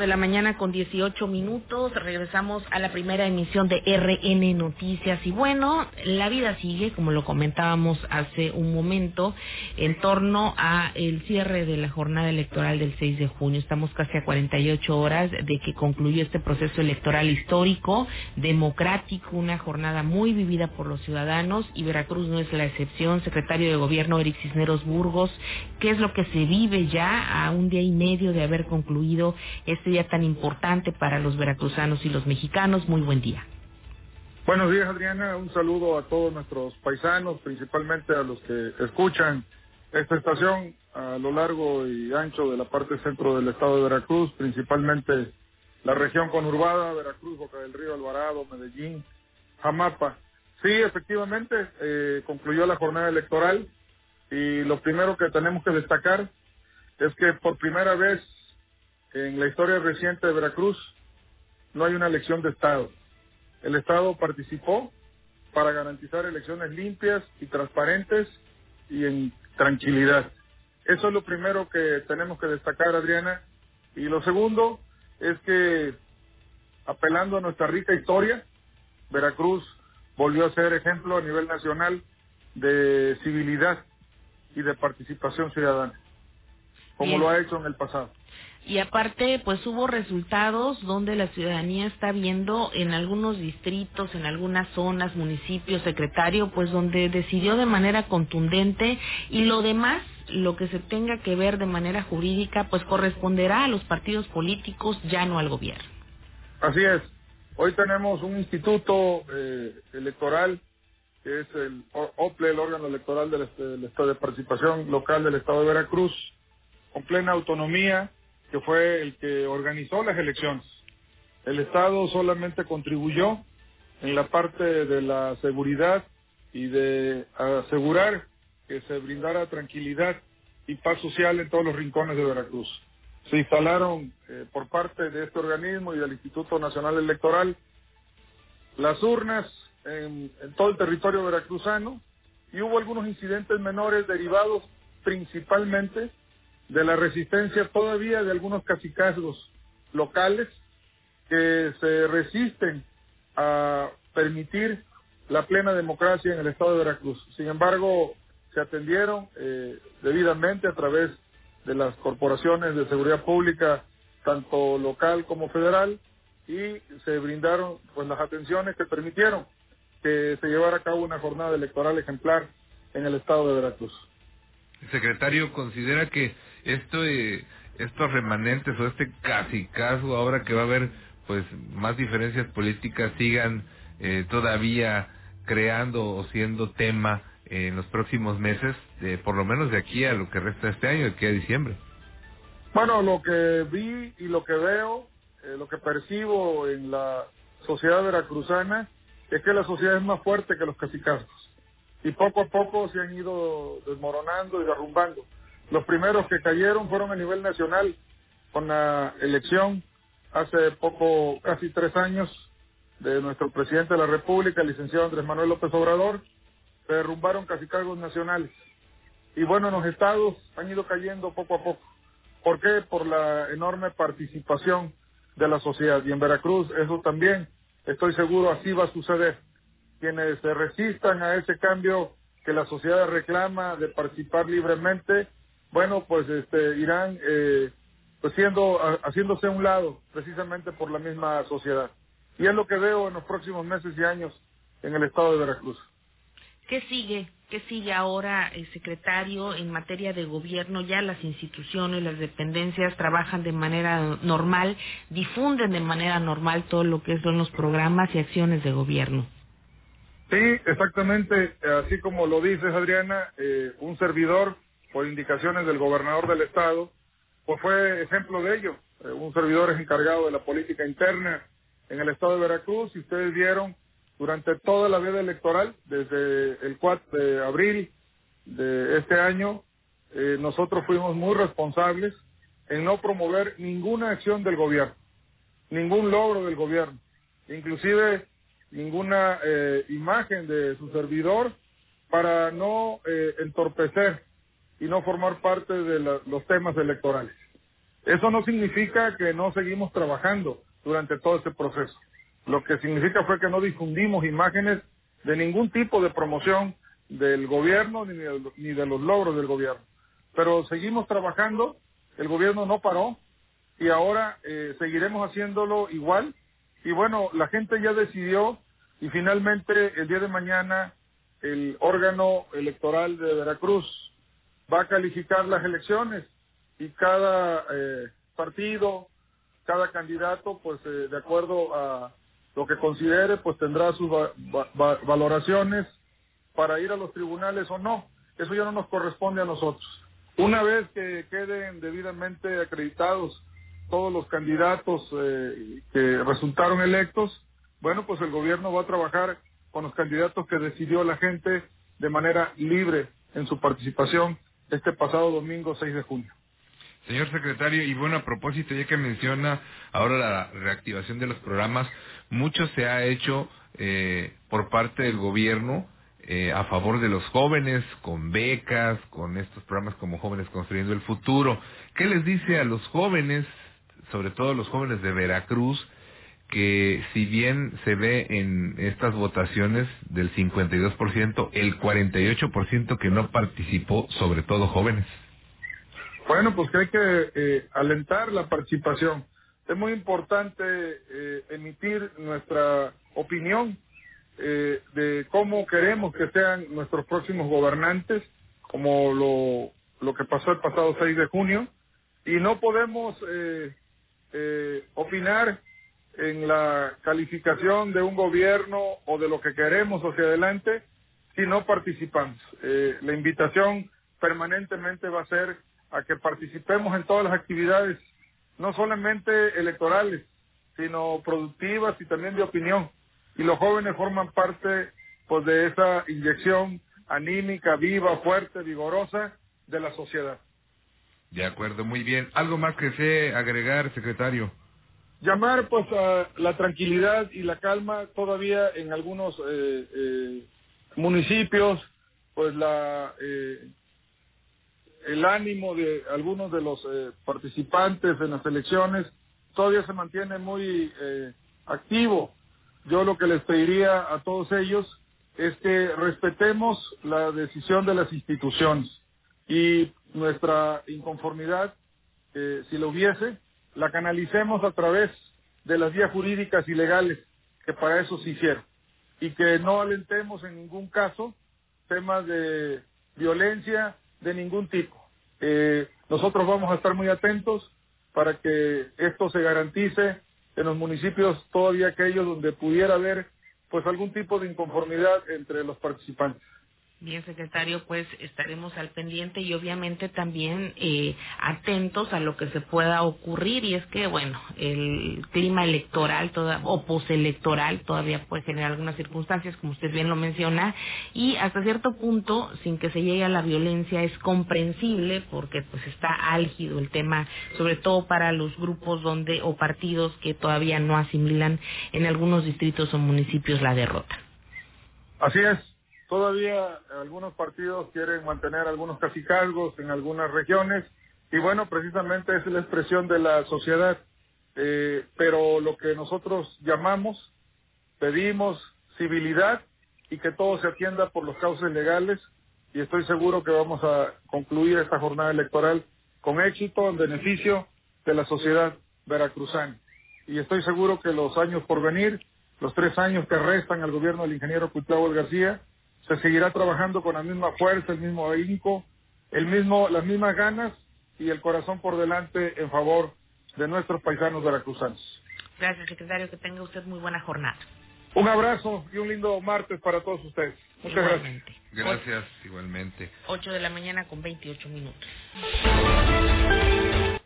de la mañana con 18 minutos. Regresamos a la primera emisión de RN Noticias. Y bueno, la vida sigue, como lo comentábamos hace un momento, en torno a el cierre de la jornada electoral del 6 de junio. Estamos casi a 48 horas de que concluyó este proceso electoral histórico, democrático, una jornada muy vivida por los ciudadanos y Veracruz no es la excepción. Secretario de Gobierno Eric Cisneros Burgos, ¿qué es lo que se vive ya a un día y medio de haber concluido este día tan importante para los veracruzanos y los mexicanos. Muy buen día. Buenos días, Adriana. Un saludo a todos nuestros paisanos, principalmente a los que escuchan esta estación a lo largo y ancho de la parte centro del estado de Veracruz, principalmente la región conurbada, Veracruz, Boca del Río, Alvarado, Medellín, Jamapa. Sí, efectivamente, eh, concluyó la jornada electoral y lo primero que tenemos que destacar es que por primera vez en la historia reciente de Veracruz no hay una elección de Estado. El Estado participó para garantizar elecciones limpias y transparentes y en tranquilidad. Eso es lo primero que tenemos que destacar, Adriana. Y lo segundo es que, apelando a nuestra rica historia, Veracruz volvió a ser ejemplo a nivel nacional de civilidad y de participación ciudadana, como lo ha hecho en el pasado. Y aparte, pues hubo resultados donde la ciudadanía está viendo en algunos distritos, en algunas zonas, municipios, secretario, pues donde decidió de manera contundente y lo demás, lo que se tenga que ver de manera jurídica, pues corresponderá a los partidos políticos, ya no al gobierno. Así es. Hoy tenemos un instituto eh, electoral que es el OPLE, el órgano electoral del, del Estado de Participación Local del Estado de Veracruz, con plena autonomía, que fue el que organizó las elecciones. El Estado solamente contribuyó en la parte de la seguridad y de asegurar que se brindara tranquilidad y paz social en todos los rincones de Veracruz. Se instalaron eh, por parte de este organismo y del Instituto Nacional Electoral las urnas en, en todo el territorio veracruzano y hubo algunos incidentes menores derivados principalmente de la resistencia todavía de algunos cacicazgos locales que se resisten a permitir la plena democracia en el estado de Veracruz. Sin embargo, se atendieron eh, debidamente a través de las corporaciones de seguridad pública, tanto local como federal, y se brindaron pues las atenciones que permitieron que se llevara a cabo una jornada electoral ejemplar en el estado de Veracruz. Secretario considera que eh, estos remanentes o este casi caso ahora que va a haber pues más diferencias políticas sigan eh, todavía creando o siendo tema en los próximos meses, por lo menos de aquí a lo que resta este año, de aquí a diciembre. Bueno, lo que vi y lo que veo, eh, lo que percibo en la sociedad veracruzana, es que la sociedad es más fuerte que los cacicazgos. Y poco a poco se han ido desmoronando y derrumbando. Los primeros que cayeron fueron a nivel nacional con la elección hace poco, casi tres años, de nuestro presidente de la República, el licenciado Andrés Manuel López Obrador, se derrumbaron casi cargos nacionales. Y bueno, en los estados han ido cayendo poco a poco. ¿Por qué? Por la enorme participación de la sociedad. Y en Veracruz eso también, estoy seguro, así va a suceder. Quienes se resistan a ese cambio que la sociedad reclama de participar libremente, bueno, pues este, irán eh, pues haciéndose a un lado precisamente por la misma sociedad. Y es lo que veo en los próximos meses y años en el estado de Veracruz. ¿Qué sigue? ¿Qué sigue ahora, el secretario, en materia de gobierno? Ya las instituciones, las dependencias trabajan de manera normal, difunden de manera normal todo lo que son los programas y acciones de gobierno. Sí, exactamente. Así como lo dices, Adriana, eh, un servidor por indicaciones del gobernador del estado, pues fue ejemplo de ello. Eh, un servidor es encargado de la política interna en el estado de Veracruz y ustedes vieron durante toda la vida electoral, desde el 4 de abril de este año, eh, nosotros fuimos muy responsables en no promover ninguna acción del gobierno, ningún logro del gobierno, inclusive ninguna eh, imagen de su servidor para no entorpecer y no formar parte de los temas electorales. Eso no significa que no seguimos trabajando durante todo este proceso. Lo que significa fue que no difundimos imágenes de ningún tipo de promoción del gobierno ni de, ni de los logros del gobierno. Pero seguimos trabajando, el gobierno no paró y ahora eh, seguiremos haciéndolo igual. Y bueno, la gente ya decidió y finalmente el día de mañana el órgano electoral de Veracruz va a calificar las elecciones y cada eh, partido, cada candidato, pues eh, de acuerdo a lo que considere, pues tendrá sus valoraciones para ir a los tribunales o no. Eso ya no nos corresponde a nosotros. Una vez que queden debidamente acreditados todos los candidatos eh, que resultaron electos, bueno, pues el gobierno va a trabajar con los candidatos que decidió la gente de manera libre en su participación este pasado domingo 6 de junio. Señor secretario, y bueno, a propósito, ya que menciona ahora la reactivación de los programas, mucho se ha hecho eh, por parte del gobierno eh, a favor de los jóvenes, con becas, con estos programas como Jóvenes Construyendo el Futuro. ¿Qué les dice a los jóvenes, sobre todo los jóvenes de Veracruz, que si bien se ve en estas votaciones del 52%, el 48% que no participó, sobre todo jóvenes? Bueno, pues que hay que eh, alentar la participación. Es muy importante eh, emitir nuestra opinión eh, de cómo queremos que sean nuestros próximos gobernantes, como lo, lo que pasó el pasado 6 de junio, y no podemos opinar en la calificación de un gobierno o de lo que queremos hacia adelante si no participamos. la invitación permanentemente va a ser a que participemos en todas las actividades, no solamente electorales, sino productivas y también de opinión. Y los jóvenes forman parte pues de esa inyección anímica, viva, fuerte, vigorosa de la sociedad. De acuerdo, muy bien. ¿Algo más que sé agregar, secretario? Llamar pues a la tranquilidad y la calma todavía en algunos eh, eh, municipios, pues la eh, el ánimo de algunos de los participantes en las elecciones todavía se mantiene muy activo. Yo lo que les pediría a todos ellos es que respetemos la decisión de las instituciones y nuestra inconformidad, eh, si lo hubiese, la canalicemos a través de las vías jurídicas y legales que para eso se hicieron y que no alentemos en ningún caso temas de violencia de ningún tipo. Eh, nosotros vamos a estar muy atentos para que esto se garantice en los municipios todavía aquellos donde pudiera haber pues algún tipo de inconformidad entre los participantes. Bien, secretario, pues estaremos al pendiente y obviamente también eh, atentos a lo que se pueda ocurrir. Y es que, bueno, el clima electoral o postelectoral todavía puede generar algunas circunstancias, como usted bien lo menciona, y hasta cierto punto, sin que se llegue a la violencia, es comprensible porque pues está álgido el tema, sobre todo para los grupos donde o partidos que todavía no asimilan en algunos distritos o municipios la derrota. Así es, Todavía algunos partidos quieren mantener algunos cacicazgos en algunas regiones y bueno, precisamente es la expresión de la sociedad. Eh, pero lo que nosotros llamamos, pedimos civilidad y que todo se atienda por los cauces legales y estoy seguro que vamos a concluir esta jornada electoral con éxito en beneficio de la sociedad veracruzana. Y estoy seguro que los años por venir, los tres años que restan al gobierno del ingeniero Cuitlao García, se seguirá trabajando con la misma fuerza, el mismo ahínco, el mismo, las mismas ganas y el corazón por delante en favor de nuestros paisanos veracruzanos. Gracias, secretario. Que tenga usted muy buena jornada. Un abrazo y un lindo martes para todos ustedes. Muchas igualmente. gracias. Gracias, igualmente. 8 de la mañana con 28 minutos.